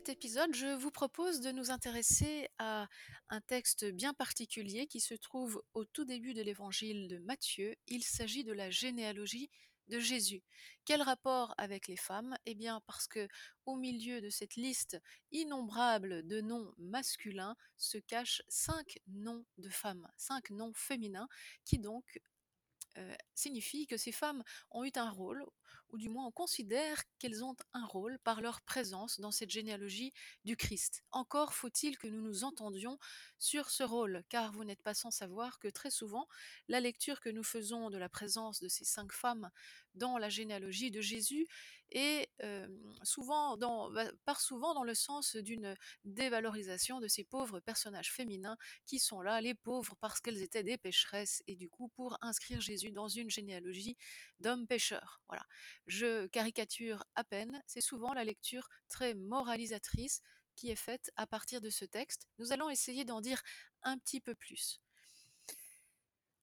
Cet épisode, je vous propose de nous intéresser à un texte bien particulier qui se trouve au tout début de l'évangile de Matthieu. Il s'agit de la généalogie de Jésus. Quel rapport avec les femmes? Eh bien parce que au milieu de cette liste innombrable de noms masculins se cachent cinq noms de femmes, cinq noms féminins qui donc euh, signifie que ces femmes ont eu un rôle, ou du moins on considère qu'elles ont un rôle par leur présence dans cette généalogie du Christ. Encore faut-il que nous nous entendions sur ce rôle, car vous n'êtes pas sans savoir que très souvent, la lecture que nous faisons de la présence de ces cinq femmes dans la généalogie de Jésus est euh, souvent dans, part souvent dans le sens d'une dévalorisation de ces pauvres personnages féminins qui sont là, les pauvres, parce qu'elles étaient des pécheresses, et du coup pour inscrire Jésus dans une généalogie d'hommes pécheurs. Voilà. Je caricature à peine, c'est souvent la lecture très moralisatrice qui est faite à partir de ce texte. Nous allons essayer d'en dire un petit peu plus.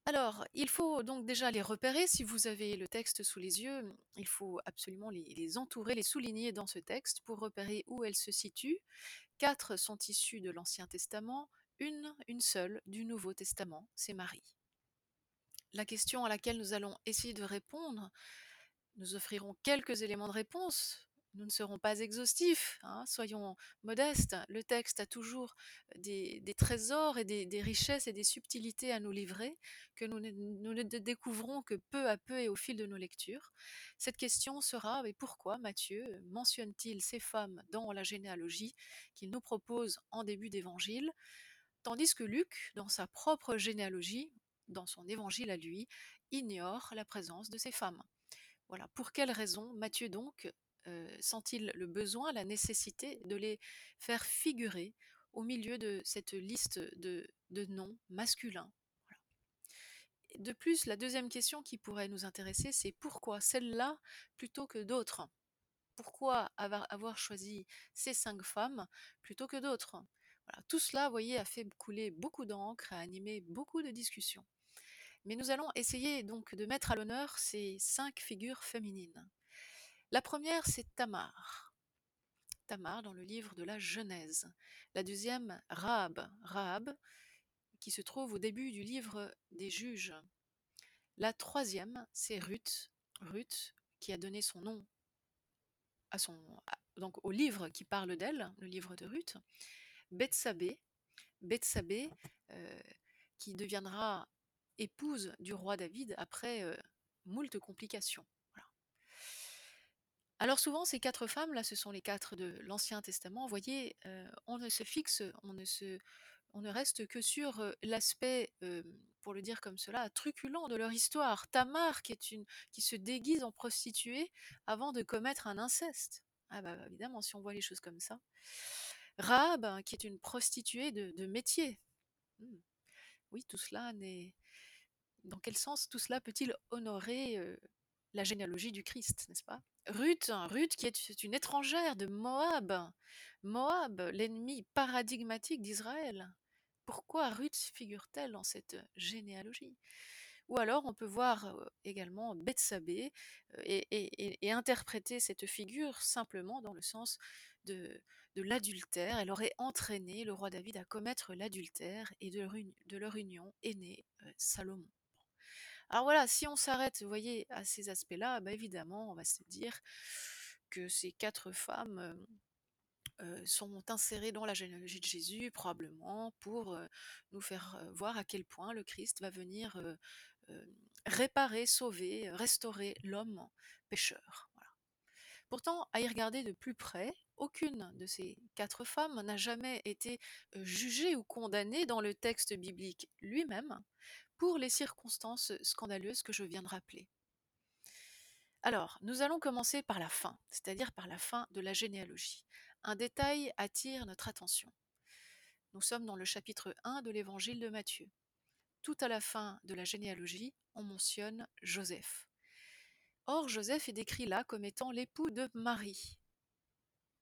Alors, il faut donc déjà les repérer. Si vous avez le texte sous les yeux, il faut absolument les, entourer, les souligner dans ce texte pour repérer où elles se situent. Quatre sont issues de l'Ancien Testament, une, une seule du Nouveau Testament, c'est Marie. La question à laquelle nous allons essayer de répondre, nous offrirons quelques éléments de réponse, nous ne serons pas exhaustifs, hein, soyons modestes. Le texte a toujours des, trésors et des, richesses et des subtilités à nous livrer que nous ne, découvrons que peu à peu et au fil de nos lectures. Cette question sera pourquoi Matthieu mentionne-t-il ces femmes dans la généalogie qu'il nous propose en début d'évangile, tandis que Luc, dans sa propre généalogie, dans son évangile à lui, ignore la présence de ces femmes? Voilà, pour quelle raison Matthieu donc euh, sent-il le besoin, la nécessité de les faire figurer au milieu de cette liste de, noms masculins? De plus, la deuxième question qui pourrait nous intéresser, c'est pourquoi celle-là plutôt que d'autres? Pourquoi avoir, choisi ces cinq femmes plutôt que d'autres? Tout cela, vous voyez, a fait couler beaucoup d'encre, a animé beaucoup de discussions. Mais nous allons essayer donc de mettre à l'honneur ces cinq figures féminines. La première, c'est Tamar. Tamar dans le livre de la Genèse. La deuxième, Rahab. Rahab, qui se trouve au début du livre des juges. La troisième, c'est Ruth. Ruth, qui a donné son nom donc au livre qui parle d'elle, le livre de Ruth. Bethsabée, Bethsabée euh, qui deviendra épouse du roi David après euh, moult complications. Alors souvent, ces quatre femmes, là, ce sont les quatre de l'Ancien Testament. Vous voyez, on ne se fixe, on ne se, on ne reste que sur l'aspect, pour le dire comme cela, truculent de leur histoire. Tamar, qui est une, qui se déguise en prostituée avant de commettre un inceste. Ah bah évidemment, si on voit les choses comme ça. Rahab, hein, qui est une prostituée de, métier. Hmm. Oui, tout cela n'est. Dans quel sens tout cela peut-il honorer la généalogie du Christ, n'est-ce pas? Ruth, hein, Ruth qui est une étrangère de Moab, Moab, l'ennemi paradigmatique d'Israël. Pourquoi Ruth figure-t-elle dans cette généalogie? Ou alors on peut voir également Bethsabée et, interpréter cette figure simplement dans le sens de, l'adultère. Elle aurait entraîné le roi David à commettre l'adultère et de leur, union est né Salomon. Alors voilà, si on s'arrête, voyez, à ces aspects-là, bah évidemment, on va se dire que ces quatre femmes sont insérées dans la généalogie de Jésus, probablement pour nous faire voir à quel point le Christ va venir réparer, sauver, restaurer l'homme pécheur. Pourtant, à y regarder de plus près, aucune de ces quatre femmes n'a jamais été jugée ou condamnée dans le texte biblique lui-même pour les circonstances scandaleuses que je viens de rappeler. Alors, nous allons commencer par la fin, c'est-à-dire par la fin de la généalogie. Un détail attire notre attention. Nous sommes dans le chapitre 1 de l'évangile de Matthieu. Tout à la fin de la généalogie, on mentionne Joseph. Or, Joseph est décrit là comme étant l'époux de Marie.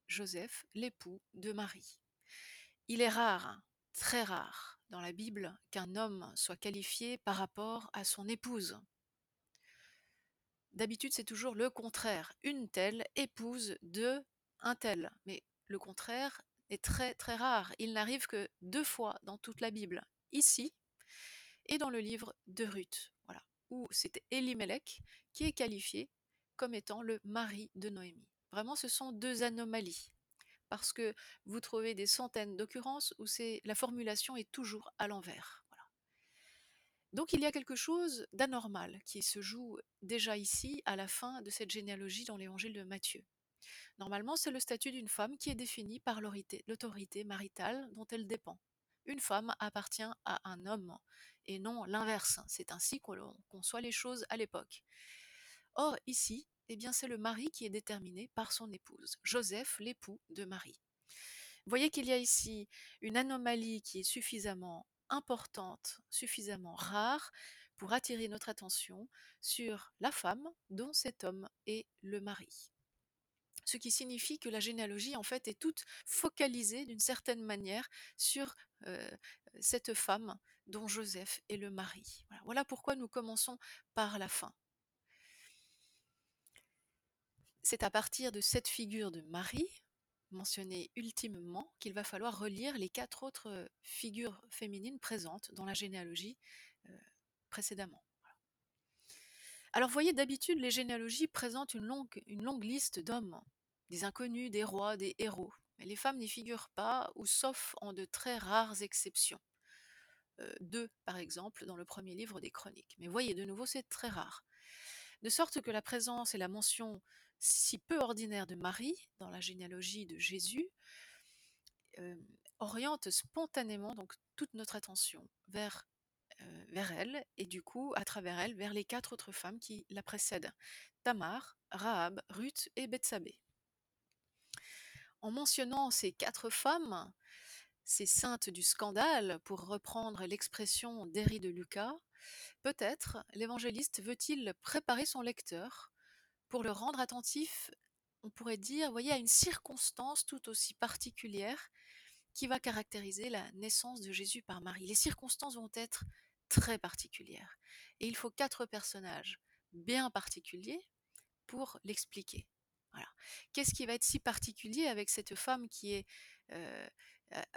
Joseph, l'époux de Marie. Il est rare, très rare, dans la Bible qu'un homme soit qualifié par rapport à son épouse. D'habitude, c'est toujours le contraire. Une telle épouse de un tel. Mais le contraire est très très rare. Il n'arrive que deux fois dans toute la Bible, ici et dans le livre de Ruth, voilà, où c'est Elimelech qui est qualifié comme étant le mari de Noémie. Vraiment, ce sont deux anomalies, parce que vous trouvez des centaines d'occurrences où la formulation est toujours à l'envers. Donc il y a quelque chose d'anormal qui se joue déjà ici à la fin de cette généalogie dans l'évangile de Matthieu. Normalement, c'est le statut d'une femme qui est défini par l'autorité maritale dont elle dépend. Une femme appartient à un homme et non l'inverse. C'est ainsi qu'on conçoit les choses à l'époque. Or, ici, eh bien, c'est le mari qui est déterminé par son épouse, Joseph, l'époux de Marie. Vous voyez qu'il y a ici une anomalie qui est suffisamment importante, suffisamment rare pour attirer notre attention sur la femme dont cet homme est le mari ce qui signifie que la généalogie en fait est toute focalisée d'une certaine manière sur cette femme dont Joseph est le mari. Voilà pourquoi nous commençons par la fin. C'est à partir de cette figure de Marie, mentionnée ultimement, qu'il va falloir relire les quatre autres figures féminines présentes dans la généalogie précédemment. Alors, vous voyez, d'habitude, les généalogies présentent une longue, liste d'hommes des inconnus, des rois, des héros. Mais les femmes n'y figurent pas, ou sauf en de très rares exceptions. Deux, par exemple, dans le premier livre des Chroniques. Mais voyez, de nouveau, c'est très rare. De sorte que la présence et la mention si peu ordinaire de Marie dans la généalogie de Jésus euh, orientent spontanément donc toute notre attention vers, euh, vers elle et du coup à travers elle vers les quatre autres femmes qui la précèdent. Tamar, Rahab, Ruth et Bethsabée. En mentionnant ces quatre femmes, ces saintes du scandale, pour reprendre l'expression d'Héry de Lucas, peut-être l'évangéliste veut-il préparer son lecteur pour le rendre attentif, on pourrait dire, voyez, à une circonstance tout aussi particulière qui va caractériser la naissance de Jésus par Marie. Les circonstances vont être très particulières. Et il faut quatre personnages bien particuliers pour l'expliquer. Qu'est-ce qui va être si particulier avec cette femme qui est, euh,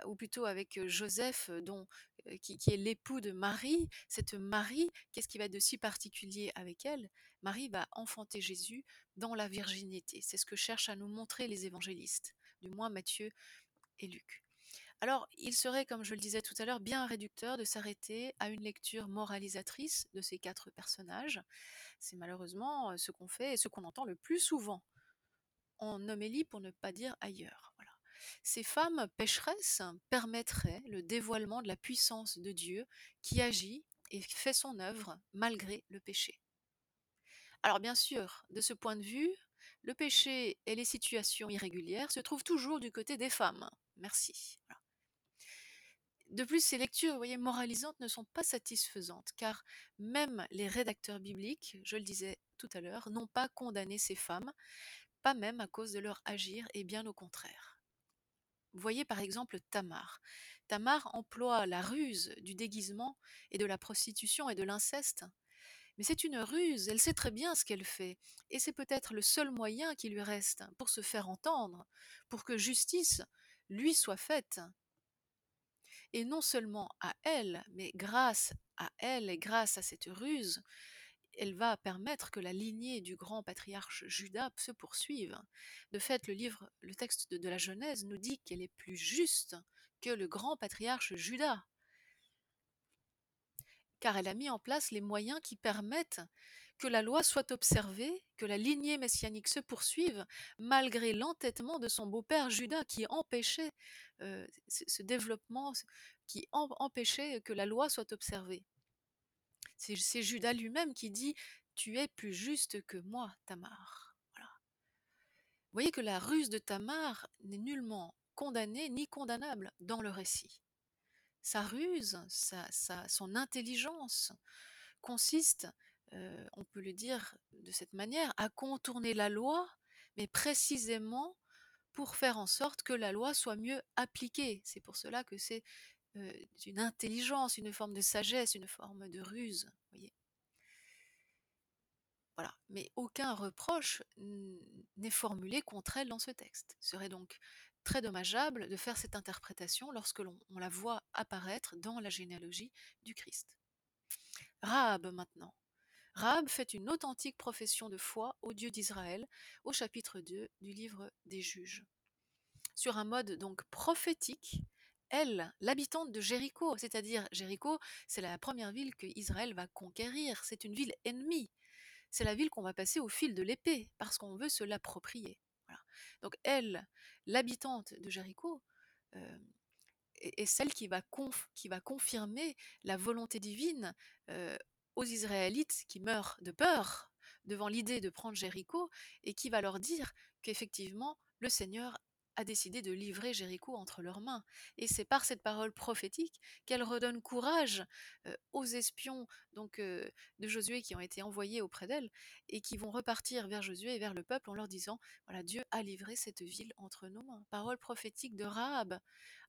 ou plutôt avec Joseph, dont, qui, est l'époux de Marie? Cette Marie, qu'est-ce qui va être de si particulier avec elle? Marie va enfanter Jésus dans la virginité. C'est ce que cherchent à nous montrer les évangélistes, du moins Matthieu et Luc. Alors, il serait, comme je le disais tout à l'heure, bien réducteur de s'arrêter à une lecture moralisatrice de ces quatre personnages. C'est malheureusement ce qu'on fait et ce qu'on entend le plus souvent en homélie pour ne pas dire ailleurs. Ces femmes pécheresses permettraient le dévoilement de la puissance de Dieu qui agit et fait son œuvre malgré le péché. Alors bien sûr, de ce point de vue, le péché et les situations irrégulières se trouvent toujours du côté des femmes. Merci. De plus, ces lectures, voyez, moralisantes ne sont pas satisfaisantes, car même les rédacteurs bibliques, je le disais tout à l'heure, n'ont pas condamné ces femmes, pas même à cause de leur agir, et bien au contraire. Voyez par exemple Tamar. Tamar emploie la ruse du déguisement et de la prostitution et de l'inceste. Mais c'est une ruse, elle sait très bien ce qu'elle fait, et c'est peut-être le seul moyen qui lui reste pour se faire entendre, pour que justice lui soit faite. Et non seulement à elle, mais grâce à elle et grâce à cette ruse, elle va permettre que la lignée du grand patriarche Judas se poursuive. De fait, le livre, le texte de, la Genèse nous dit qu'elle est plus juste que le grand patriarche Judas, car elle a mis en place les moyens qui permettent que la loi soit observée, que la lignée messianique se poursuive, malgré l'entêtement de son beau-père Judas qui empêchait euh, ce développement, qui empêchait que la loi soit observée. C'est Judas lui-même qui dit Tu es plus juste que moi, Tamar. Vous voyez que la ruse de Tamar n'est nullement condamnée ni condamnable dans le récit. Sa ruse, sa, son intelligence consiste, euh, on peut le dire de cette manière, à contourner la loi, mais précisément pour faire en sorte que la loi soit mieux appliquée. C'est pour cela que c'est euh, une intelligence, une forme de sagesse, une forme de ruse. Voyez. Voilà, mais aucun reproche n'est formulé contre elle dans ce texte. Ce serait donc très dommageable de faire cette interprétation lorsque l'on on la voit apparaître dans la généalogie du Christ. Rahab maintenant. Rahab fait une authentique profession de foi au Dieu d'Israël au chapitre 2 du livre des Juges. Sur un mode donc prophétique, elle, l'habitante de Jéricho, c'est-à-dire Jéricho, c'est la première ville que Israël va conquérir, c'est une ville ennemie. C'est la ville qu'on va passer au fil de l'épée parce qu'on veut se l'approprier. Donc elle, l'habitante de Jéricho, euh, est, celle qui va, conf- qui va confirmer la volonté divine euh, aux Israélites qui meurent de peur devant l'idée de prendre Jéricho et qui va leur dire qu'effectivement le Seigneur a décidé de livrer Jéricho entre leurs mains. Et c'est par cette parole prophétique qu'elle redonne courage euh, aux espions donc euh, de Josué qui ont été envoyés auprès d'elle et qui vont repartir vers Josué et vers le peuple en leur disant voilà Dieu a livré cette ville entre nos mains. Parole prophétique de Rahab.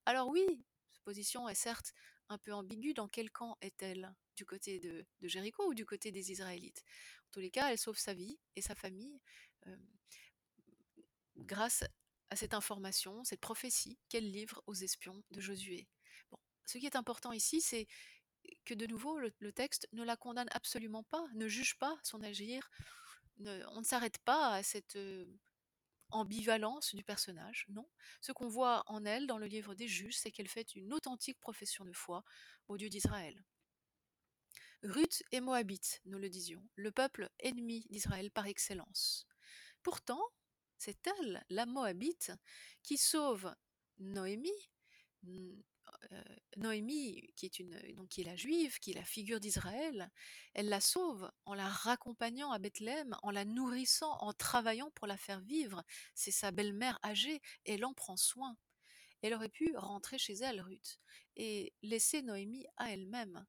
Alors oui, cette position est certes un peu ambiguë. Dans quel camp est-elle? Du côté de, Jéricho ou du côté des Israélites? En tous les cas, elle sauve sa vie et sa famille euh, grâce à cette information, cette prophétie qu'elle livre aux espions de Josué. Bon, ce qui est important ici, c'est que de nouveau, le, texte ne la condamne absolument pas, ne juge pas son agir. on ne s'arrête pas à cette euh, ambivalence du personnage, non. Ce qu'on voit en elle dans le livre des juges, c'est qu'elle fait une authentique profession de foi au Dieu d'Israël. Ruth est moabite, nous le disions, le peuple ennemi d'Israël par excellence. Pourtant, c'est elle, la moabite, qui sauve Noémie, euh, Noémie, qui est, une, donc, qui est la juive, qui est la figure d'Israël, elle la sauve en la raccompagnant à Bethléem, en la nourrissant, en travaillant pour la faire vivre. C'est sa belle-mère âgée, elle en prend soin. Elle aurait pu rentrer chez elle, Ruth, et laisser Noémie à elle-même.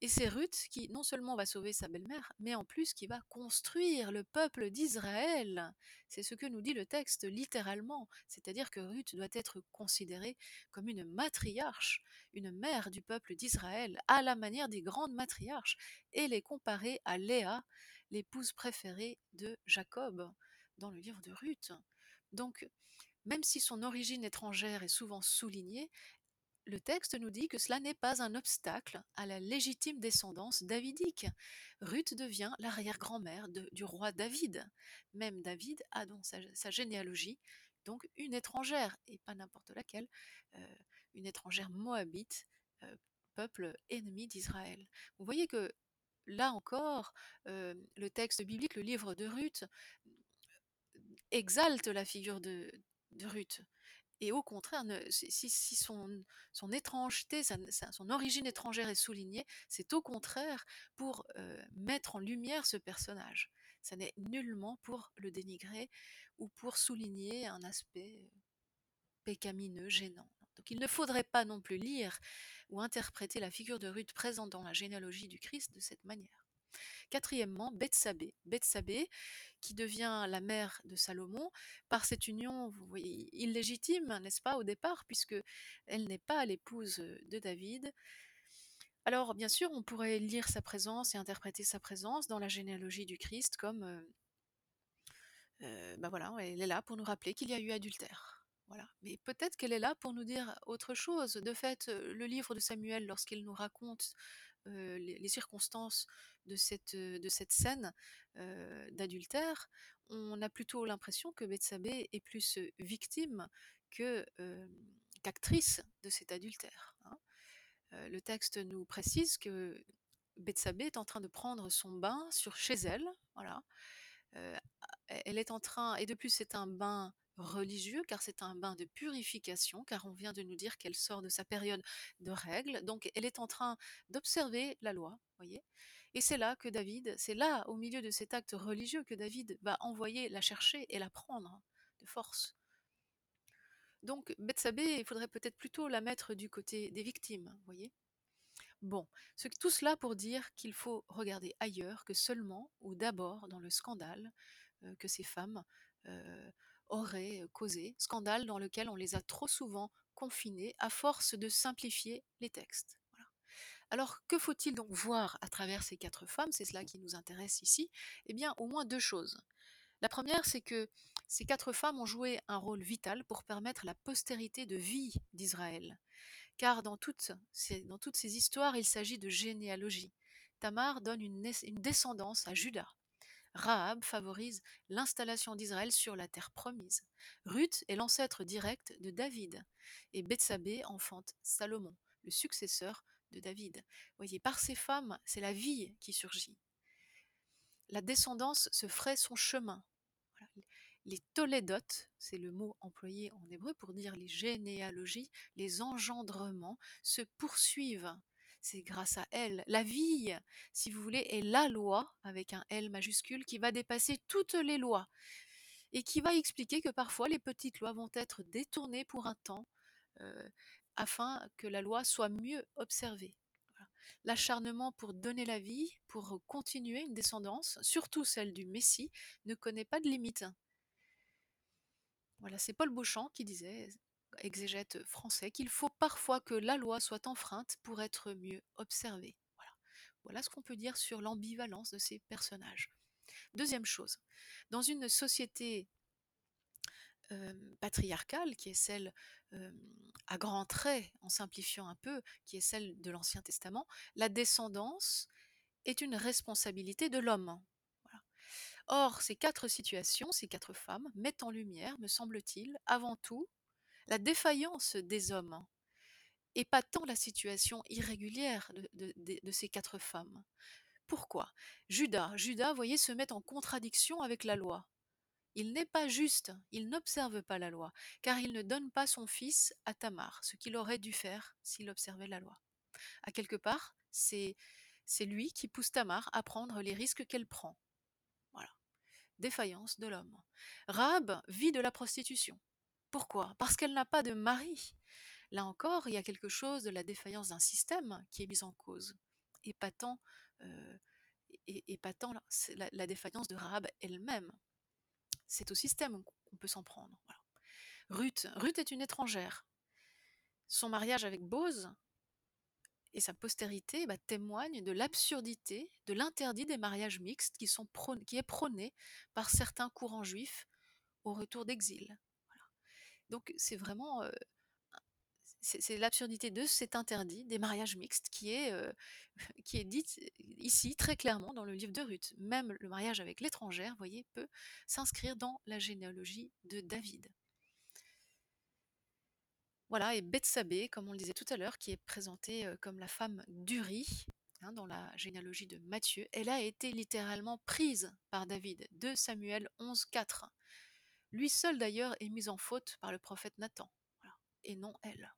Et c'est Ruth qui non seulement va sauver sa belle-mère, mais en plus qui va construire le peuple d'Israël. C'est ce que nous dit le texte littéralement, c'est-à-dire que Ruth doit être considérée comme une matriarche, une mère du peuple d'Israël, à la manière des grandes matriarches, et les comparer à Léa, l'épouse préférée de Jacob, dans le livre de Ruth. Donc, même si son origine étrangère est souvent soulignée, le texte nous dit que cela n'est pas un obstacle à la légitime descendance davidique. Ruth devient l'arrière-grand-mère du roi David. Même David a dans sa, généalogie donc une étrangère, et pas n'importe laquelle, euh, une étrangère moabite, euh, peuple ennemi d'Israël. Vous voyez que là encore, euh, le texte biblique, le livre de Ruth, exalte la figure de Ruth. Et au contraire, si, son, étrangeté, son origine étrangère est soulignée, c'est au contraire pour euh, mettre en lumière ce personnage. Ça n'est nullement pour le dénigrer ou pour souligner un aspect euh, pécamineux, gênant. Donc il ne faudrait pas non plus lire ou interpréter la figure de Ruth présente dans la généalogie du Christ de cette manière. Quatrièmement, Bethsabée. Bethsabée, qui devient la mère de Salomon par cette union illégitime, n'est-ce pas, au départ, puisque elle n'est pas l'épouse de David. Alors, bien sûr, on pourrait lire sa présence et interpréter sa présence dans la généalogie du Christ comme, euh, euh, ben voilà, elle est là pour nous rappeler qu'il y a eu adultère. Voilà. Mais peut-être qu'elle est là pour nous dire autre chose. De fait, euh, le livre de Samuel, lorsqu'il nous raconte euh, les, circonstances de cette, euh, de cette scène euh, d'adultère, on a plutôt l'impression que Bethsabée est plus victime que, qu'actrice de cet adultère. hein. Le texte nous précise que Bethsabée est en train de prendre son bain sur chez elle, voilà. Elle est en train, et de plus c'est un bain religieux, car c'est un bain de purification, car on vient de nous dire qu'elle sort de sa période de règles, donc elle est en train d'observer la loi, voyez. Et c'est là que David, c'est là, au milieu de cet acte religieux, que David va envoyer la chercher et la prendre de force. Donc Bethsabée, il faudrait peut-être plutôt la mettre du côté des victimes, voyez. Bon, tout cela pour dire qu'il faut regarder ailleurs que seulement ou d'abord dans le scandale euh, que ces femmes euh, auraient causé, scandale dans lequel on les a trop souvent confinées à force de simplifier les textes. Alors, que faut-il donc voir à travers ces quatre femmes? C'est cela qui nous intéresse ici. Eh bien, au moins deux choses. La première, c'est que ces quatre femmes ont joué un rôle vital pour permettre la postérité de vie d'Israël. Car dans toutes, ces, dans toutes ces histoires, il s'agit de généalogie. Tamar donne une, une descendance à Judas. Rahab favorise l'installation d'Israël sur la terre promise. Ruth est l'ancêtre direct de David. Et Bethsabée enfante Salomon, le successeur de David. Vous voyez, par ces femmes, c'est la vie qui surgit. La descendance se ferait son chemin. Les tolédotes, c'est le mot employé en hébreu pour dire les généalogies, les engendrements, se poursuivent. C'est grâce à elle. La vie, si vous voulez, est la loi, avec un L majuscule, qui va dépasser toutes les lois et qui va expliquer que parfois les petites lois vont être détournées pour un temps euh, afin que la loi soit mieux observée. L'acharnement pour donner la vie, pour continuer une descendance, surtout celle du Messie, ne connaît pas de limite. Voilà, c'est Paul Beauchamp qui disait, exégète français, qu'il faut parfois que la loi soit enfreinte pour être mieux observée. Voilà, ce qu'on peut dire sur l'ambivalence de ces personnages. Deuxième chose, dans une société patriarcale, qui est celle à grands traits, en simplifiant un peu, qui est celle de l'Ancien Testament, la descendance est une responsabilité de l'homme. Or, ces quatre situations, ces quatre femmes, mettent en lumière, me semble-t-il, avant tout, la défaillance des hommes, et pas tant la situation irrégulière de, ces quatre femmes. Pourquoi? Judas, Judas, voyez, se met en contradiction avec la loi. Il n'est pas juste, il n'observe pas la loi, car il ne donne pas son fils à Tamar, ce qu'il aurait dû faire s'il observait la loi. À quelque part, c'est c'est lui qui pousse Tamar à prendre les risques qu'elle prend. Voilà. Défaillance de l'homme. Rahab vit de la prostitution. Pourquoi? Parce qu'elle n'a pas de mari. Là encore, il y a quelque chose de la défaillance d'un système qui est mis en cause. Et pas tant, euh, la, la défaillance de Rahab elle-même c'est au système qu'on peut s'en prendre. Ruth, Ruth est une étrangère. Son mariage avec Bose et sa postérité bah, témoignent de l'absurdité, de l'interdit des mariages mixtes qui est prôné par certains courants juifs au retour d'exil. Donc c'est vraiment c'est l'absurdité de cet interdit des mariages mixtes qui est, euh, qui est dite ici très clairement dans le livre de Ruth. Même le mariage avec l'étrangère, voyez, peut s'inscrire dans la généalogie de David. Voilà, et Bethsabée, comme on le disait tout à l'heure, qui est présentée comme la femme d'Uri, hein, dans la généalogie de Matthieu, elle a été littéralement prise par David, de Samuel 11, 4. Lui seul d'ailleurs est mis en faute par le prophète Nathan, et non elle.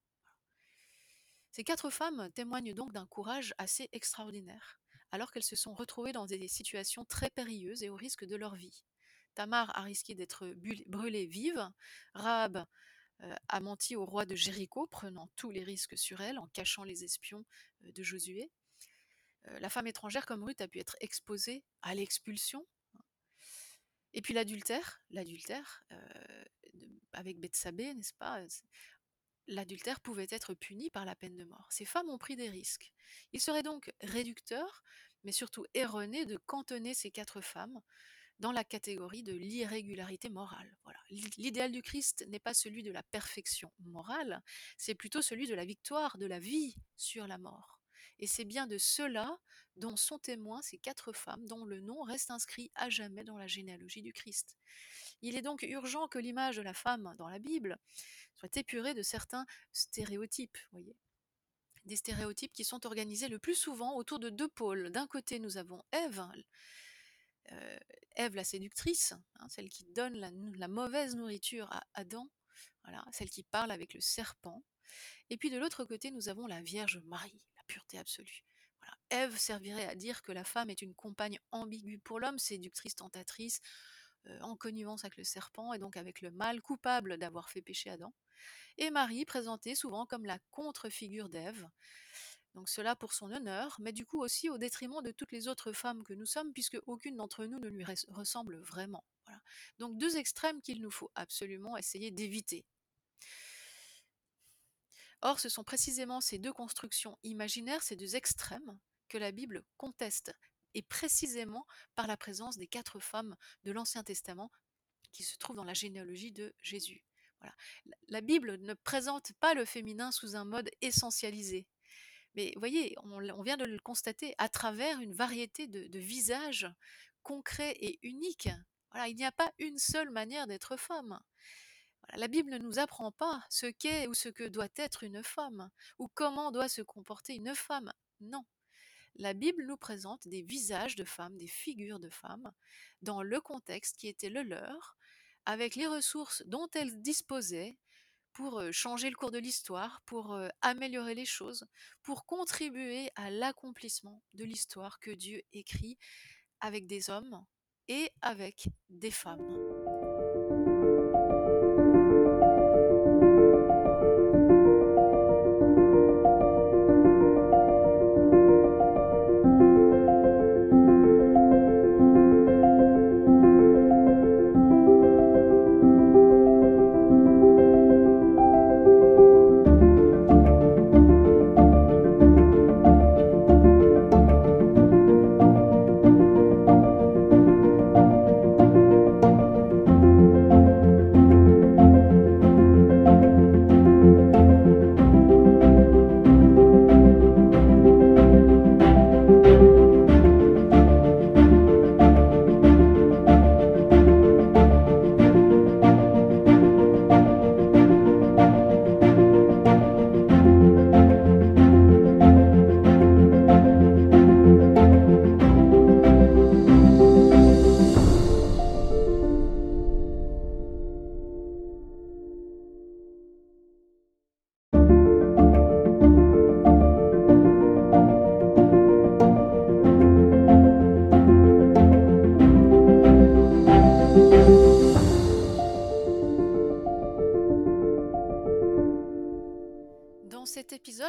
Ces quatre femmes témoignent donc d'un courage assez extraordinaire, alors qu'elles se sont retrouvées dans des situations très périlleuses et au risque de leur vie. Tamar a risqué d'être brûlée vive, Rahab euh, a menti au roi de Jéricho, prenant tous les risques sur elle en cachant les espions euh, de Josué. Euh, la femme étrangère comme Ruth a pu être exposée à l'expulsion. Et puis l'adultère, l'adultère avec Bethsabée, n'est-ce pas l'adultère pouvait être puni par la peine de mort. Ces femmes ont pris des risques. Il serait donc réducteur, mais surtout erroné, de cantonner ces quatre femmes dans la catégorie de l'irrégularité morale. L'idéal du Christ n'est pas celui de la perfection morale, c'est plutôt celui de la victoire de la vie sur la mort. Et c'est bien de cela dont sont témoins ces quatre femmes dont le nom reste inscrit à jamais dans la généalogie du Christ. Il est donc urgent que l'image de la femme dans la Bible soit épurée de certains stéréotypes. Des stéréotypes qui sont organisés le plus souvent autour de deux pôles. D'un côté, nous avons Ève, euh, Ève la séductrice, hein, celle qui donne la, mauvaise nourriture à Adam, celle qui parle avec le serpent. Et puis de l'autre côté, nous avons la Vierge Marie, pureté absolue. Ève servirait à dire que la femme est une compagne ambiguë pour l'homme, séductrice, tentatrice, euh, en connivence avec le serpent et donc avec le mal, coupable d'avoir fait pécher Adam et Marie présentée souvent comme la contre-figure d'Ève. Donc cela pour son honneur, mais du coup aussi au détriment de toutes les autres femmes que nous sommes, puisque aucune d'entre nous ne lui ressemble vraiment. Donc deux extrêmes qu'il nous faut absolument essayer d'éviter. Or, ce sont précisément ces deux constructions imaginaires, ces deux extrêmes, que la Bible conteste, et précisément par la présence des quatre femmes de l'Ancien Testament qui se trouvent dans la généalogie de Jésus. Voilà. La Bible ne présente pas le féminin sous un mode essentialisé. Mais voyez, on, vient de le constater à travers une variété de, visages concrets et uniques. Il n'y a pas une seule manière d'être femme. La Bible ne nous apprend pas ce qu'est ou ce que doit être une femme, ou comment doit se comporter une femme. Non. La Bible nous présente des visages de femmes, des figures de femmes, dans le contexte qui était le leur, avec les ressources dont elles disposaient pour changer le cours de l'histoire, pour améliorer les choses, pour contribuer à l'accomplissement de l'histoire que Dieu écrit avec des hommes et avec des femmes.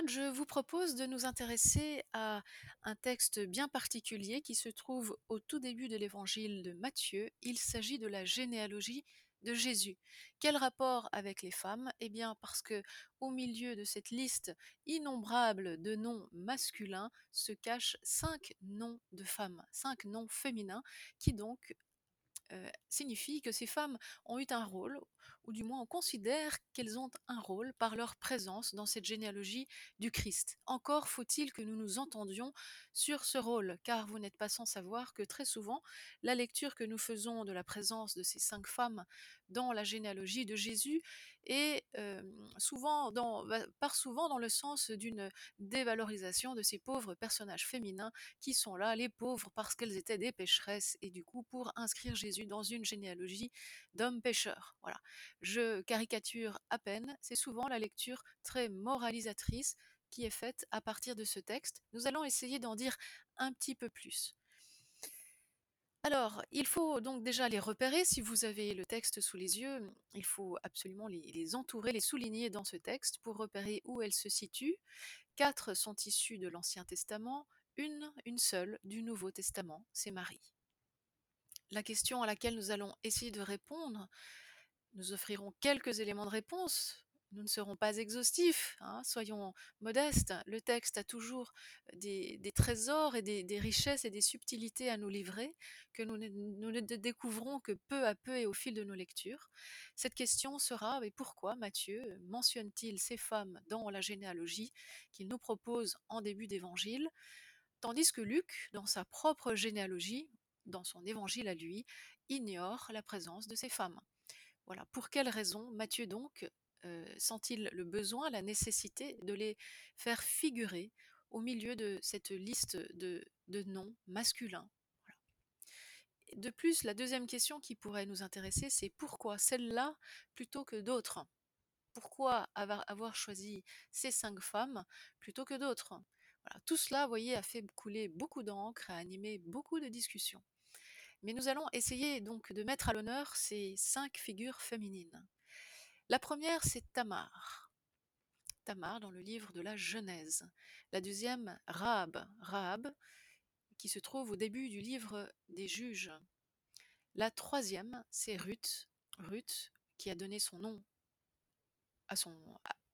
Je vous propose de nous intéresser à un texte bien particulier qui se trouve au tout début de l'évangile de Matthieu. Il s'agit de la généalogie de Jésus. Quel rapport avec les femmes? Eh bien parce que au milieu de cette liste innombrable de noms masculins se cachent cinq noms de femmes, cinq noms féminins qui donc euh, signifie que ces femmes ont eu un rôle, ou du moins on considère qu'elles ont un rôle par leur présence dans cette généalogie du Christ. Encore faut-il que nous nous entendions sur ce rôle, car vous n'êtes pas sans savoir que très souvent, la lecture que nous faisons de la présence de ces cinq femmes dans la généalogie de Jésus est souvent dans, part souvent dans le sens d'une dévalorisation de ces pauvres personnages féminins qui sont là, les pauvres, parce qu'elles étaient des pécheresses, et du coup pour inscrire Jésus dans une généalogie d'hommes pécheurs. Voilà. Je caricature à peine, c'est souvent la lecture très moralisatrice qui est faite à partir de ce texte. Nous allons essayer d'en dire un petit peu plus. Alors, il faut donc déjà les repérer. Si vous avez le texte sous les yeux, il faut absolument les, entourer, les souligner dans ce texte pour repérer où elles se situent. Quatre sont issues de l'Ancien Testament, une, une seule du Nouveau Testament, c'est Marie. La question à laquelle nous allons essayer de répondre, nous offrirons quelques éléments de réponse nous ne serons pas exhaustifs, hein, soyons modestes. Le texte a toujours des, trésors et des, richesses et des subtilités à nous livrer que nous ne, découvrons que peu à peu et au fil de nos lectures. Cette question sera mais pourquoi Matthieu mentionne-t-il ces femmes dans la généalogie qu'il nous propose en début d'évangile, tandis que Luc, dans sa propre généalogie, dans son évangile à lui, ignore la présence de ces femmes. Voilà, pour quelle raison Matthieu donc euh, sent-il le besoin, la nécessité de les faire figurer au milieu de cette liste de, noms masculins? De plus, la deuxième question qui pourrait nous intéresser, c'est pourquoi celle-là plutôt que d'autres? Pourquoi avoir, choisi ces cinq femmes plutôt que d'autres? Tout cela, vous voyez, a fait couler beaucoup d'encre, a animé beaucoup de discussions. Mais nous allons essayer donc de mettre à l'honneur ces cinq figures féminines. La première, c'est Tamar. Tamar dans le livre de la Genèse. La deuxième, Rahab. Rahab, qui se trouve au début du livre des juges. La troisième, c'est Ruth. Ruth, qui a donné son nom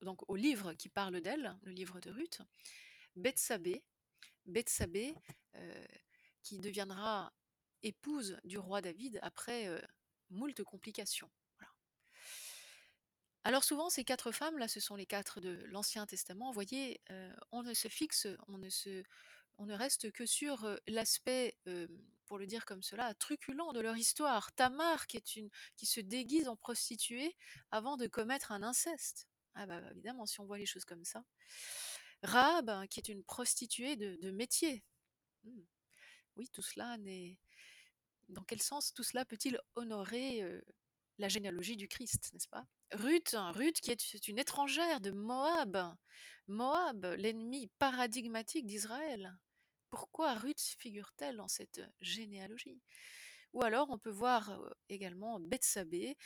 donc au livre qui parle d'elle, le livre de Ruth, Bethsabée, Bethsabée euh, qui deviendra épouse du roi David après euh, moult complications. Alors souvent, ces quatre femmes, là, ce sont les quatre de l'Ancien Testament. Vous voyez, on ne se fixe, on ne se, on ne reste que sur l'aspect, pour le dire comme cela, truculent de leur histoire. Tamar, qui est une, qui se déguise en prostituée avant de commettre un inceste. Ah bah évidemment, si on voit les choses comme ça. Rahab, hein, qui est une prostituée de, métier. Hmm. Oui, tout cela n'est. Dans quel sens tout cela peut-il honorer la généalogie du Christ, n'est-ce pas? Ruth, hein, Ruth qui est une étrangère de Moab, Moab, l'ennemi paradigmatique d'Israël. Pourquoi Ruth figure-t-elle dans cette généalogie? Ou alors on peut voir également Bethsabée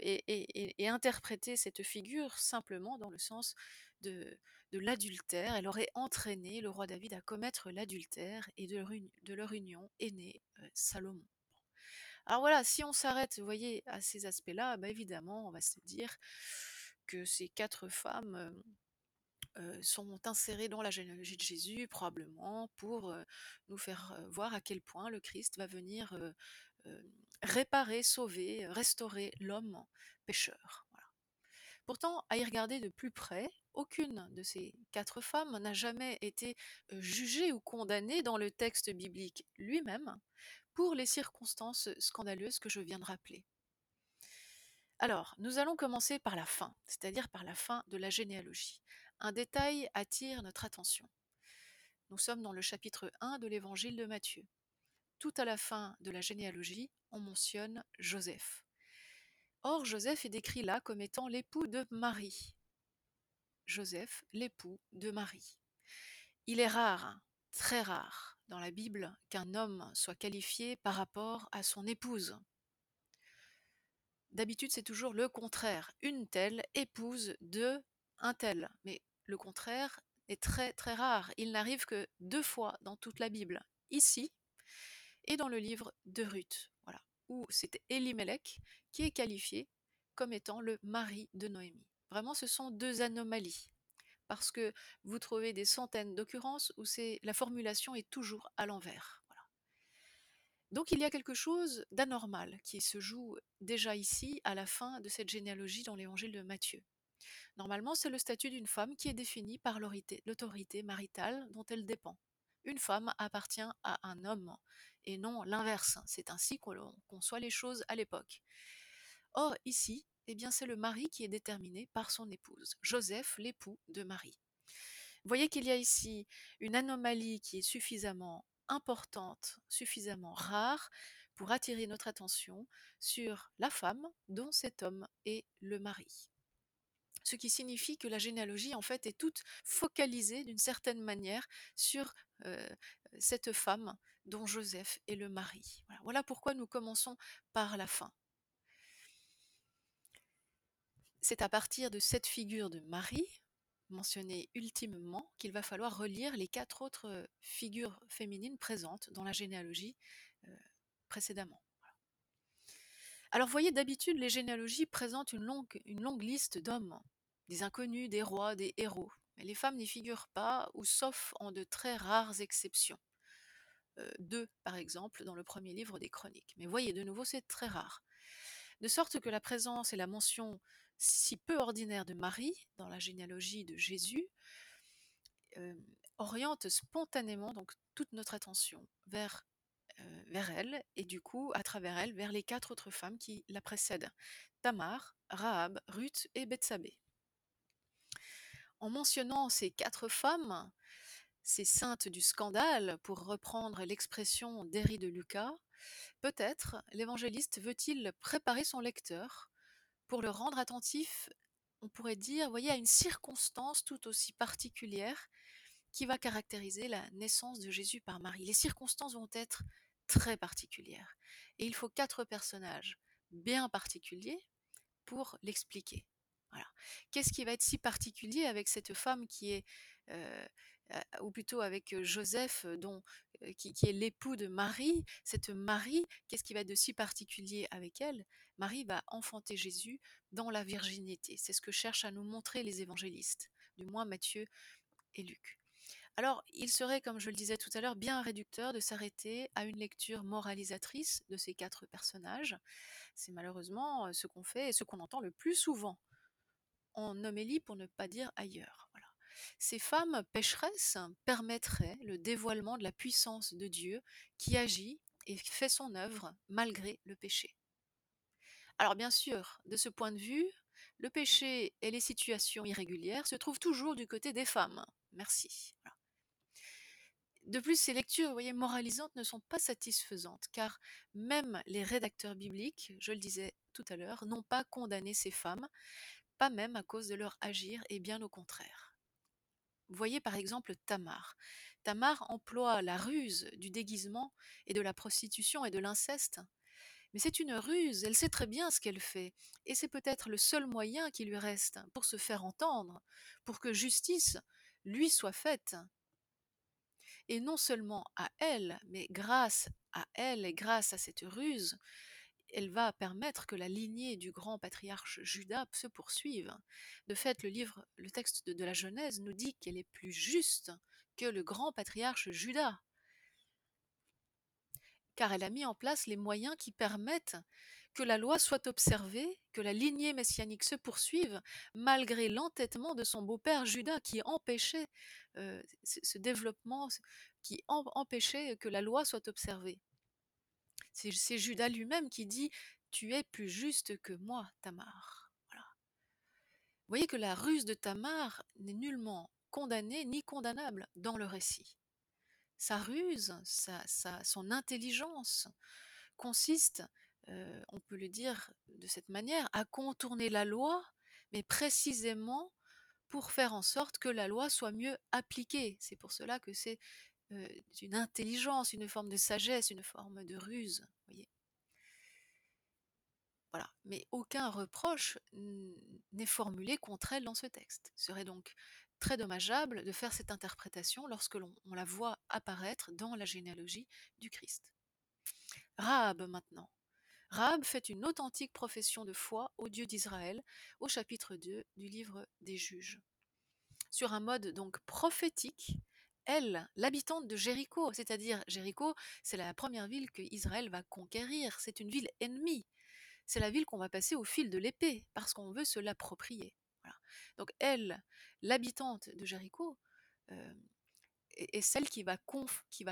et, interpréter cette figure simplement dans le sens de, l'adultère. Elle aurait entraîné le roi David à commettre l'adultère et de leur, union est né Salomon. Alors voilà, si on s'arrête, voyez, à ces aspects-là, bah évidemment, on va se dire que ces quatre femmes sont insérées dans la généalogie de Jésus, probablement pour nous faire voir à quel point le Christ va venir réparer, sauver, restaurer l'homme pécheur. Pourtant, à y regarder de plus près, aucune de ces quatre femmes n'a jamais été jugée ou condamnée dans le texte biblique lui-même pour les circonstances scandaleuses que je viens de rappeler. Alors, nous allons commencer par la fin, c'est-à-dire par la fin de la généalogie. Un détail attire notre attention. Nous sommes dans le chapitre 1 de l'évangile de Matthieu. Tout à la fin de la généalogie, on mentionne Joseph. Or, Joseph est décrit là comme étant l'époux de Marie. Joseph, l'époux de Marie. Il est rare, très rare, dans la Bible qu'un homme soit qualifié par rapport à son épouse. D'habitude, c'est toujours le contraire. Une telle épouse de un tel. Mais le contraire est très très rare. Il n'arrive que deux fois dans toute la Bible. Ici et dans le livre de Ruth. Voilà. Où c'est Elimelech qui est qualifié comme étant le mari de Noémie. Vraiment, ce sont deux anomalies parce que vous trouvez des centaines d'occurrences où la formulation est toujours à l'envers. Donc il y a quelque chose d'anormal qui se joue déjà ici à la fin de cette généalogie dans l'évangile de Matthieu. Normalement, c'est le statut d'une femme qui est défini par l'autorité maritale dont elle dépend. Une femme appartient à un homme et non l'inverse. C'est ainsi qu'on conçoit les choses à l'époque. Or, ici, eh bien c'est le mari qui est déterminé par son épouse, Joseph, l'époux de Marie. Vous voyez qu'il y a ici une anomalie qui est suffisamment importante, suffisamment rare pour attirer notre attention sur la femme dont cet homme est le mari. Ce qui signifie que la généalogie en fait est toute focalisée d'une certaine manière sur euh, cette femme dont Joseph est le mari. voilà pourquoi nous commençons par la fin. C'est à partir de cette figure de Marie, mentionnée ultimement, qu'il va falloir relire les quatre autres figures féminines présentes dans la généalogie précédemment. Alors, voyez, d'habitude, les généalogies présentent une longue, une longue liste d'hommes, des inconnus, des rois, des héros. Mais les femmes n'y figurent pas, ou sauf en de très rares exceptions. deux, par exemple, dans le premier livre des Chroniques. Mais voyez, de nouveau, c'est très rare. De sorte que la présence et la mention si peu ordinaire de Marie dans la généalogie de Jésus euh, oriente spontanément donc toute notre attention vers, vers elle et du coup à travers elle vers les quatre autres femmes qui la précèdent Tamar, Rahab, Ruth et Bethsabée. En mentionnant ces quatre femmes, ces saintes du scandale, pour reprendre l'expression d'Héry de Lucas, peut-être l'évangéliste veut-il préparer son lecteur pour le rendre attentif, on pourrait dire, voyez, à une circonstance tout aussi particulière qui va caractériser la naissance de Jésus par Marie. Les circonstances vont être très particulières. Et il faut quatre personnages bien particuliers pour l'expliquer. Qu'est-ce qui va être si particulier avec cette femme qui est, euh, ou plutôt avec Joseph, dont, qui, est l'époux de Marie. Cette Marie, qu'est-ce qui va être de si particulier avec elle? Marie va enfanter Jésus dans la virginité. C'est ce que cherchent à nous montrer les évangélistes, du moins Matthieu et Luc. Alors, il serait, comme je le disais tout à l'heure, bien réducteur de s'arrêter à une lecture moralisatrice de ces quatre personnages. C'est malheureusement ce qu'on fait et ce qu'on entend le plus souvent en homélie pour ne pas dire ailleurs. Ces femmes pécheresses permettraient le dévoilement de la puissance de Dieu qui agit et fait son œuvre malgré le péché. Alors bien sûr, de ce point de vue, le péché et les situations irrégulières se trouvent toujours du côté des femmes. Merci. De plus, ces lectures, moralisantes ne sont pas satisfaisantes, car même les rédacteurs bibliques, je le disais tout à l'heure, n'ont pas condamné ces femmes, pas même à cause de leur agir, et bien au contraire. Voyez par exemple Tamar. Tamar emploie la ruse du déguisement et de la prostitution et de l'inceste. Mais c'est une ruse, elle sait très bien ce qu'elle fait, et c'est peut-être le seul moyen qui lui reste pour se faire entendre, pour que justice lui soit faite, et non seulement à elle, mais grâce à elle et grâce à cette ruse, elle va permettre que la lignée du grand patriarche Judas se poursuive. De fait, le livre, le texte de, la Genèse nous dit qu'elle est plus juste que le grand patriarche Judas, car elle a mis en place les moyens qui permettent que la loi soit observée, que la lignée messianique se poursuive, malgré l'entêtement de son beau-père Judas qui empêchait euh, ce développement, qui em empêchait que la loi soit observée. C'est Judas lui-même qui dit Tu es plus juste que moi, Tamar. Voilà. Vous voyez que la ruse de Tamar n'est nullement condamnée ni condamnable dans le récit. Sa ruse, sa, son intelligence consiste euh, on peut le dire de cette manière, à contourner la loi, mais précisément pour faire en sorte que la loi soit mieux appliquée. C'est pour cela que c'est euh, une intelligence, une forme de sagesse, une forme de ruse. Voyez voilà. Mais aucun reproche n'est formulé contre elle dans ce texte. Ce serait donc très dommageable de faire cette interprétation lorsque l'on la voit apparaître dans la généalogie du Christ. Rahab maintenant. Rahab fait une authentique profession de foi au Dieu d'Israël au chapitre 2 du livre des juges. Sur un mode donc prophétique, elle, l'habitante de Jéricho, c'est-à-dire Jéricho, c'est la première ville que Israël va conquérir, c'est une ville ennemie, c'est la ville qu'on va passer au fil de l'épée parce qu'on veut se l'approprier. Voilà. Donc elle, l'habitante de Jéricho, euh, est, celle qui va,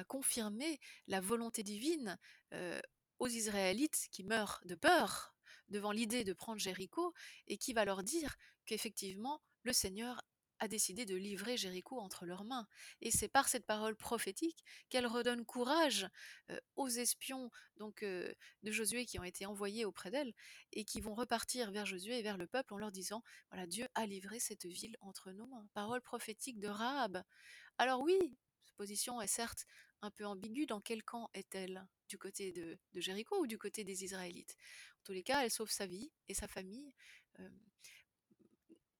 confirmer la volonté divine euh, aux Israélites qui meurent de peur devant l'idée de prendre Jéricho et qui va leur dire qu'effectivement le Seigneur a décidé de livrer Jéricho entre leurs mains. Et c'est par cette parole prophétique qu'elle redonne courage euh, aux espions donc euh, de Josué qui ont été envoyés auprès d'elle et qui vont repartir vers Josué et vers le peuple en leur disant voilà Dieu a livré cette ville entre nos mains. Parole prophétique de Rahab. Alors oui, cette position est certes un peu ambiguë. Dans quel camp est-elle? Du côté de, Jéricho ou du côté des Israélites? En tous les cas, elle sauve sa vie et sa famille euh,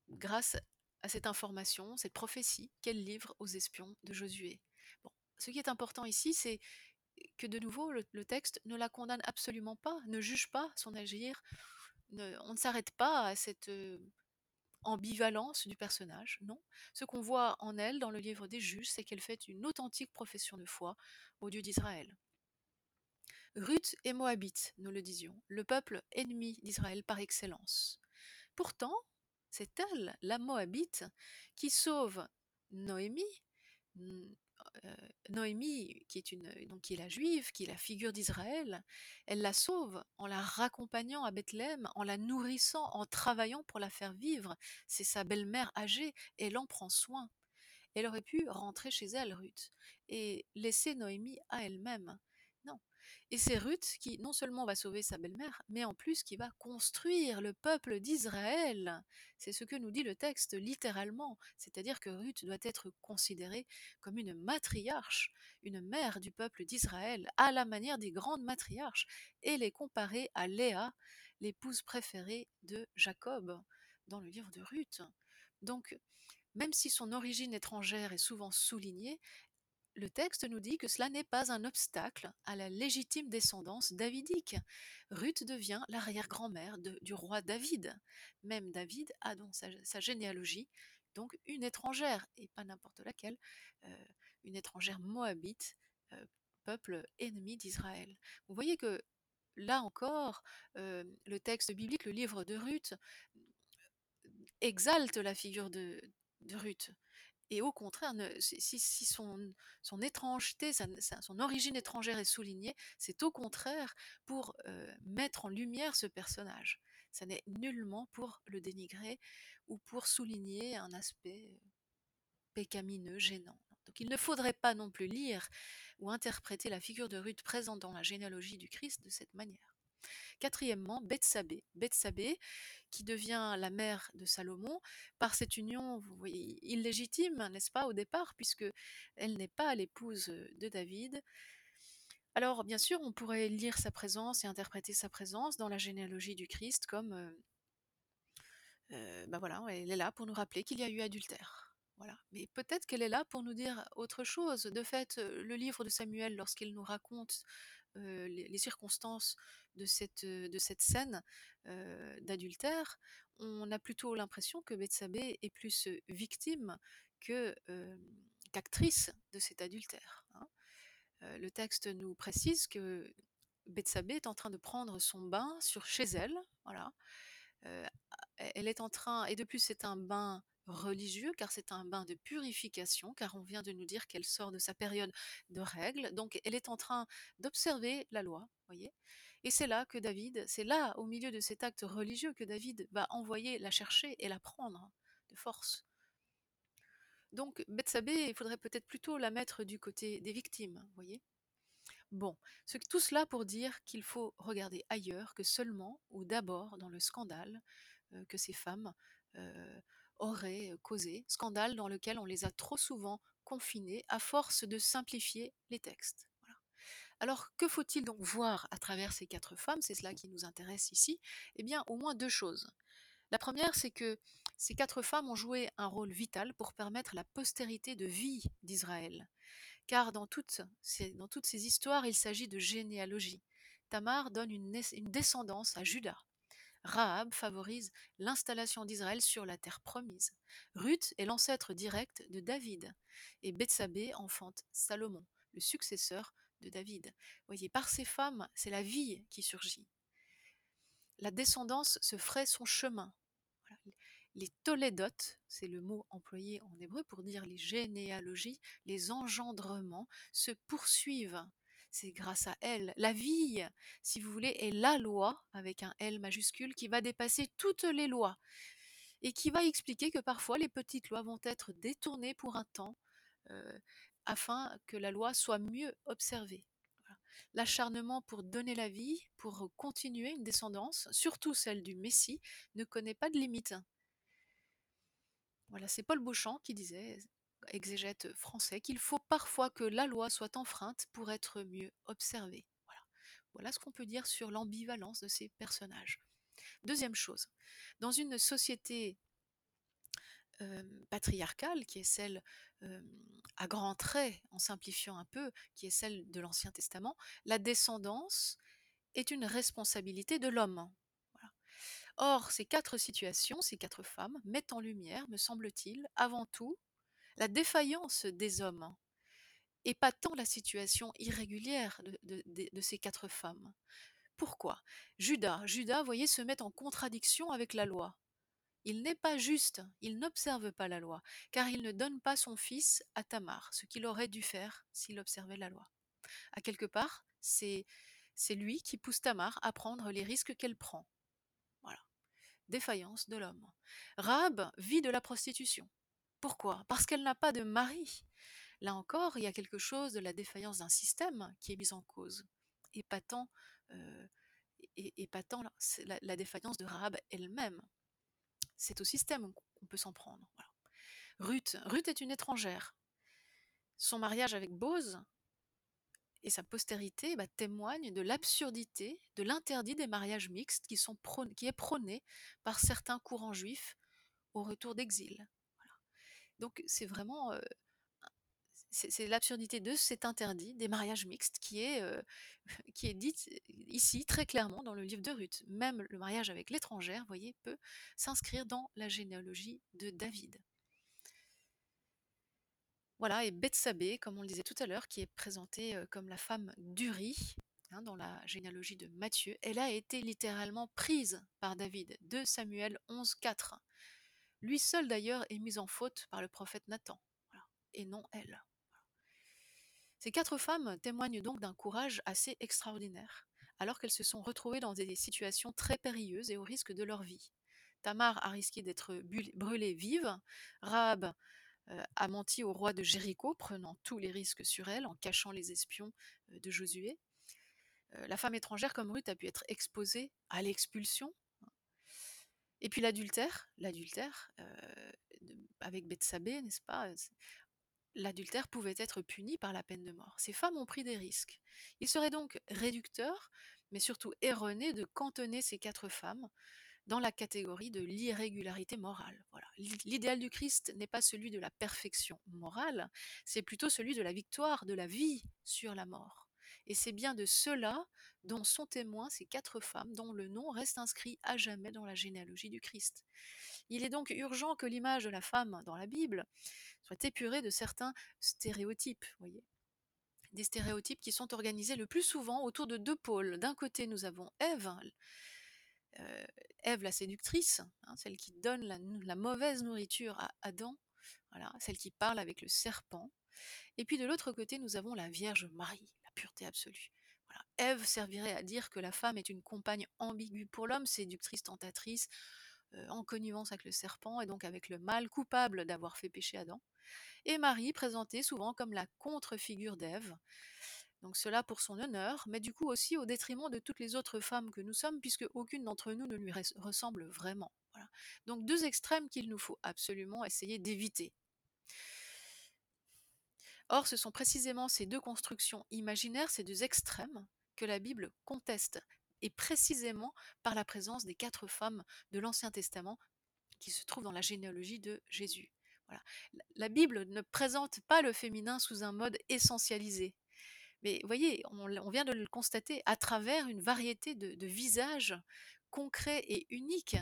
grâce à cette information, cette prophétie qu'elle livre aux espions de Josué. Bon, ce qui est important ici, c'est que de nouveau, le, texte ne la condamne absolument pas, ne juge pas son agir, on ne s'arrête pas à cette euh, ambivalence du personnage, non. Ce qu'on voit en elle dans le livre des juges, c'est qu'elle fait une authentique profession de foi au Dieu d'Israël. Ruth et Moabite, nous le disions, le peuple ennemi d'Israël par excellence. Pourtant, c'est elle, la Moabite, qui sauve Noémie, euh, Noémie, qui est, une, donc qui est la juive, qui est la figure d'Israël, elle la sauve en la raccompagnant à Bethléem, en la nourrissant, en travaillant pour la faire vivre. C'est sa belle-mère âgée, elle en prend soin. Elle aurait pu rentrer chez elle, Ruth, et laisser Noémie à elle-même. Et c'est Ruth qui non seulement va sauver sa belle-mère, mais en plus qui va construire le peuple d'Israël. C'est ce que nous dit le texte littéralement, c'est-à-dire que Ruth doit être considérée comme une matriarche, une mère du peuple d'Israël, à la manière des grandes matriarches, et les comparer à Léa, l'épouse préférée de Jacob, dans le livre de Ruth. Donc, même si son origine étrangère est souvent soulignée, le texte nous dit que cela n'est pas un obstacle à la légitime descendance davidique. Ruth devient l'arrière-grand-mère du roi David. Même David a dans sa, généalogie donc une étrangère, et pas n'importe laquelle, euh, une étrangère moabite, euh, peuple ennemi d'Israël. Vous voyez que là encore, euh, le texte biblique, le livre de Ruth, exalte la figure de, de Ruth. Et au contraire, si, son, étrangeté, son origine étrangère est soulignée, c'est au contraire pour euh, mettre en lumière ce personnage. Ça n'est nullement pour le dénigrer ou pour souligner un aspect euh, pécamineux, gênant. Donc il ne faudrait pas non plus lire ou interpréter la figure de Ruth présente dans la généalogie du Christ de cette manière. Quatrièmement, Bethsabée. Bethsabée, qui devient la mère de Salomon par cette union vous voyez, illégitime, n'est-ce pas, au départ, puisque elle n'est pas l'épouse de David. Alors, bien sûr, on pourrait lire sa présence et interpréter sa présence dans la généalogie du Christ comme, euh, euh, ben voilà, elle est là pour nous rappeler qu'il y a eu adultère. Voilà. Mais peut-être qu'elle est là pour nous dire autre chose. De fait, le livre de Samuel, lorsqu'il nous raconte les, circonstances de cette, de cette scène d'adultère, on a plutôt l'impression que Bethsabée est plus victime qu'actrice de cet adultère. Hein. le texte nous précise que Bethsabée est en train de prendre son bain sur chez elle, voilà. elle est en train, et de plus c'est un bain religieux, car c'est un bain de purification, car on vient de nous dire qu'elle sort de sa période de règles, donc elle est en train d'observer la loi, voyez. Et c'est là que David, c'est là, au milieu de cet acte religieux, que David va envoyer la chercher et la prendre de force. Donc Bethsabée, il faudrait peut-être plutôt la mettre du côté des victimes, voyez. Bon, tout cela pour dire qu'il faut regarder ailleurs que seulement ou d'abord dans le scandale euh, que ces femmes euh, auraient causé, scandale dans lequel on les a trop souvent confinés à force de simplifier les textes. Alors que faut-il donc voir à travers ces quatre femmes? C'est cela qui nous intéresse ici. Eh bien, au moins deux choses. La première, c'est que ces quatre femmes ont joué un rôle vital pour permettre la postérité de vie d'Israël. Car dans toutes, ces, histoires, il s'agit de généalogie. Tamar donne une, descendance à Judas. Rahab favorise l'installation d'Israël sur la terre promise. Ruth est l'ancêtre direct de David. Et Bethsabée enfante Salomon, le successeur David. voyez, par ces femmes, c'est la vie qui surgit. La descendance se ferait son chemin. Les tolédotes, c'est le mot employé en hébreu pour dire les généalogies, les engendrements, se poursuivent. C'est grâce à elle. La vie, si vous voulez, est la loi, avec un L majuscule, qui va dépasser toutes les lois et qui va expliquer que parfois les petites lois vont être détournées pour un temps, euh, afin que la loi soit mieux observée. L'acharnement pour donner la vie, pour continuer une descendance, surtout celle du Messie, ne connaît pas de limite. Voilà, c'est Paul Beauchamp qui disait, exégète français, qu'il faut parfois que la loi soit enfreinte pour être mieux observée. Voilà, voilà ce qu'on peut dire sur l'ambivalence de ces personnages. Deuxième chose, dans une société patriarcale, qui est celle à grands traits, en simplifiant un peu, qui est celle de l'Ancien Testament, la descendance est une responsabilité de l'homme. Or, ces quatre situations, ces quatre femmes, mettent en lumière, me semble-t-il, avant tout, la défaillance des hommes, et pas tant la situation irrégulière de, de ces quatre femmes. Pourquoi? Judas, Judas, voyez, se met en contradiction avec la loi. Il n'est pas juste, il n'observe pas la loi, car il ne donne pas son fils à Tamar, ce qu'il aurait dû faire s'il observait la loi. À quelque part, c'est lui qui pousse Tamar à prendre les risques qu'elle prend. Voilà. Défaillance de l'homme. Rahab vit de la prostitution. Pourquoi? Parce qu'elle n'a pas de mari. Là encore, il y a quelque chose de la défaillance d'un système qui est mis en cause. Et pas tant, euh, la défaillance de Rahab elle-même c'est au système qu'on peut s'en prendre. Ruth, Ruth est une étrangère. Son mariage avec Bose et sa postérité bah, témoignent de l'absurdité, de l'interdit des mariages mixtes qui, sont qui est prôné par certains courants juifs au retour d'exil. Donc c'est vraiment... euh, c'est l'absurdité de cet interdit des mariages mixtes qui est, euh, qui est dite ici très clairement dans le livre de Ruth. Même le mariage avec l'étrangère, voyez, peut s'inscrire dans la généalogie de David. Voilà, et Bethsabée, comme on le disait tout à l'heure, qui est présentée euh, comme la femme d'Uri, hein, dans la généalogie de Matthieu, elle a été littéralement prise par David, de Samuel 11, 4. Lui seul d'ailleurs est mis en faute par le prophète Nathan, et non elle. Ces quatre femmes témoignent donc d'un courage assez extraordinaire, alors qu'elles se sont retrouvées dans des situations très périlleuses et au risque de leur vie. Tamar a risqué d'être brûlée vive, Rahab euh, a menti au roi de Jéricho, prenant tous les risques sur elle en cachant les espions euh, de Josué. Euh, la femme étrangère comme Ruth a pu être exposée à l'expulsion. Et puis l'adultère, l'adultère avec Bethsabée, n'est-ce pas l'adultère pouvait être puni par la peine de mort. Ces femmes ont pris des risques. Il serait donc réducteur, mais surtout erroné, de cantonner ces quatre femmes dans la catégorie de l'irrégularité morale. Voilà. L'idéal du Christ n'est pas celui de la perfection morale, c'est plutôt celui de la victoire de la vie sur la mort. Et c'est bien de cela dont sont témoins ces quatre femmes dont le nom reste inscrit à jamais dans la généalogie du Christ. Il est donc urgent que l'image de la femme dans la Bible soit épurée de certains stéréotypes. Des stéréotypes qui sont organisés le plus souvent autour de deux pôles. D'un côté, nous avons Ève, euh, Ève la séductrice, hein, celle qui donne la, mauvaise nourriture à Adam, celle qui parle avec le serpent. Et puis de l'autre côté, nous avons la Vierge Marie, pureté absolue. Ève servirait à dire que la femme est une compagne ambiguë pour l'homme, séductrice, tentatrice, euh, en connivence avec le serpent et donc avec le mal, coupable d'avoir fait pécher Adam. Et Marie, présentée souvent comme la contre-figure d'Ève. Donc cela pour son honneur, mais du coup aussi au détriment de toutes les autres femmes que nous sommes, puisque aucune d'entre nous ne lui ressemble vraiment. Donc deux extrêmes qu'il nous faut absolument essayer d'éviter. Or, ce sont précisément ces deux constructions imaginaires, ces deux extrêmes, que la Bible conteste, et précisément par la présence des quatre femmes de l'Ancien Testament qui se trouvent dans la généalogie de Jésus. Voilà. La Bible ne présente pas le féminin sous un mode essentialisé. Mais vous voyez, on, vient de le constater à travers une variété de, visages concrets et uniques.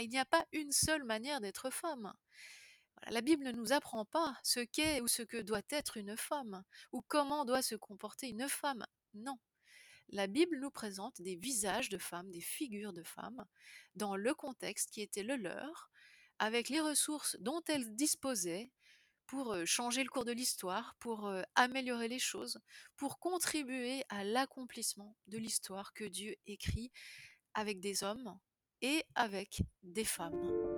Il n'y a pas une seule manière d'être femme. La Bible ne nous apprend pas ce qu'est ou ce que doit être une femme, ou comment doit se comporter une femme. Non. La Bible nous présente des visages de femmes, des figures de femmes, dans le contexte qui était le leur, avec les ressources dont elles disposaient pour changer le cours de l'histoire, pour améliorer les choses, pour contribuer à l'accomplissement de l'histoire que Dieu écrit avec des hommes et avec des femmes.